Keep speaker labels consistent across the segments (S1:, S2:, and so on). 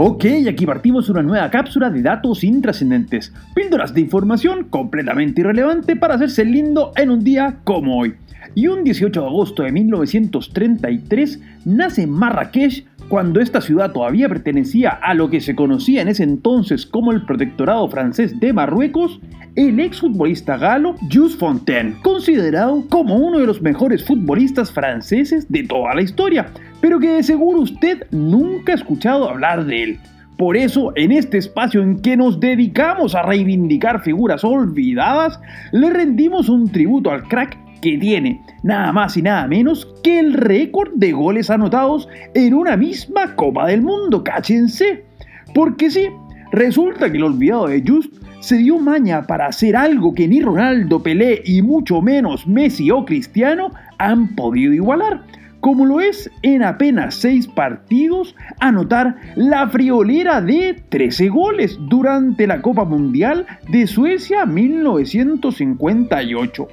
S1: Ok, aquí partimos una nueva cápsula de datos intrascendentes, píldoras de información completamente irrelevante para hacerse lindo en un día como hoy. Y un 18 de agosto de 1933 nace en Marrakech, cuando esta ciudad todavía pertenecía a lo que se conocía en ese entonces como el protectorado francés de Marruecos, el exfutbolista galo Jules Fontaine, considerado como uno de los mejores futbolistas franceses de toda la historia, pero que de seguro usted nunca ha escuchado hablar de él. Por eso, en este espacio en que nos dedicamos a reivindicar figuras olvidadas, le rendimos un tributo al crack que tiene nada más y nada menos que el récord de goles anotados en una misma Copa del Mundo, cáchense. Porque sí, resulta que el olvidado de Just se dio maña para hacer algo que ni Ronaldo, Pelé y mucho menos Messi o Cristiano han podido igualar como lo es en apenas 6 partidos, anotar la friolera de 13 goles durante la Copa Mundial de Suecia 1958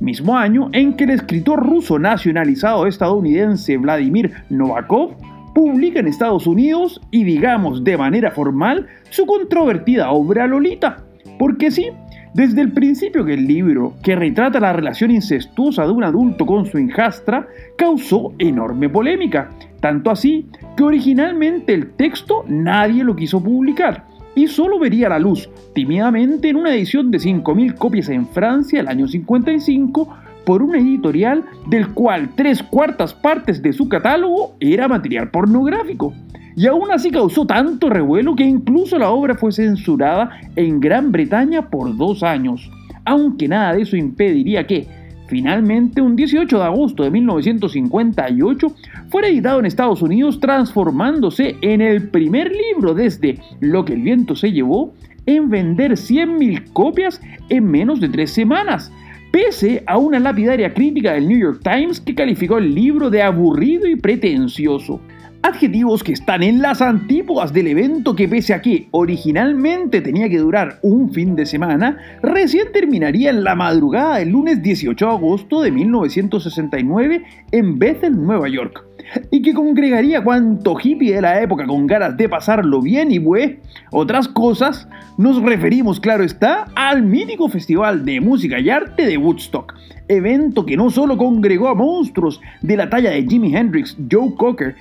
S1: mismo año en que el escritor ruso nacionalizado estadounidense Vladimir Novakov publica en Estados Unidos y digamos de manera formal su controvertida obra Lolita. Porque sí, desde el principio que el libro, que retrata la relación incestuosa de un adulto con su hijastra, causó enorme polémica, tanto así que originalmente el texto nadie lo quiso publicar y solo vería la luz tímidamente en una edición de 5.000 copias en Francia el año 55 por un editorial del cual tres cuartas partes de su catálogo era material pornográfico. Y aún así causó tanto revuelo que incluso la obra fue censurada en Gran Bretaña por dos años, aunque nada de eso impediría que, Finalmente, un 18 de agosto de 1958, fue editado en Estados Unidos transformándose en el primer libro desde Lo que el viento se llevó en vender 100.000 copias en menos de tres semanas, pese a una lapidaria crítica del New York Times que calificó el libro de aburrido y pretencioso adjetivos que están en las antípodas del evento que pese a que originalmente tenía que durar un fin de semana, recién terminaría en la madrugada del lunes 18 de agosto de 1969 en Bethel, Nueva York y que congregaría cuanto hippie de la época con ganas de pasarlo bien y pues otras cosas, nos referimos, claro está, al mítico Festival de Música y Arte de Woodstock, evento que no solo congregó a monstruos de la talla de Jimi Hendrix, Joe Cocker,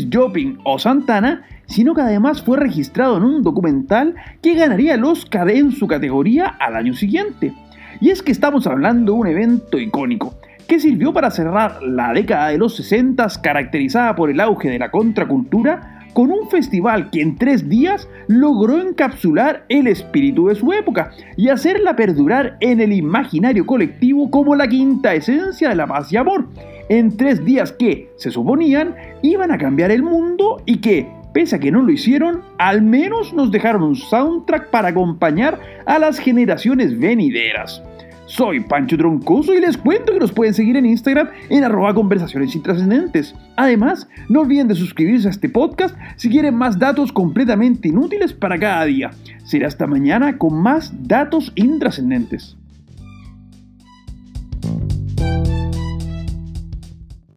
S1: Janis Joplin o Santana, sino que además fue registrado en un documental que ganaría el Oscar en su categoría al año siguiente. Y es que estamos hablando de un evento icónico, que sirvió para cerrar la década de los 60 caracterizada por el auge de la contracultura con un festival que en tres días logró encapsular el espíritu de su época y hacerla perdurar en el imaginario colectivo como la quinta esencia de la paz y amor, en tres días que, se suponían, iban a cambiar el mundo y que, pese a que no lo hicieron, al menos nos dejaron un soundtrack para acompañar a las generaciones venideras. Soy Pancho Troncoso y les cuento que nos pueden seguir en Instagram en arroba conversaciones intrascendentes. Además, no olviden de suscribirse a este podcast si quieren más datos completamente inútiles para cada día. Será hasta mañana con más datos intrascendentes.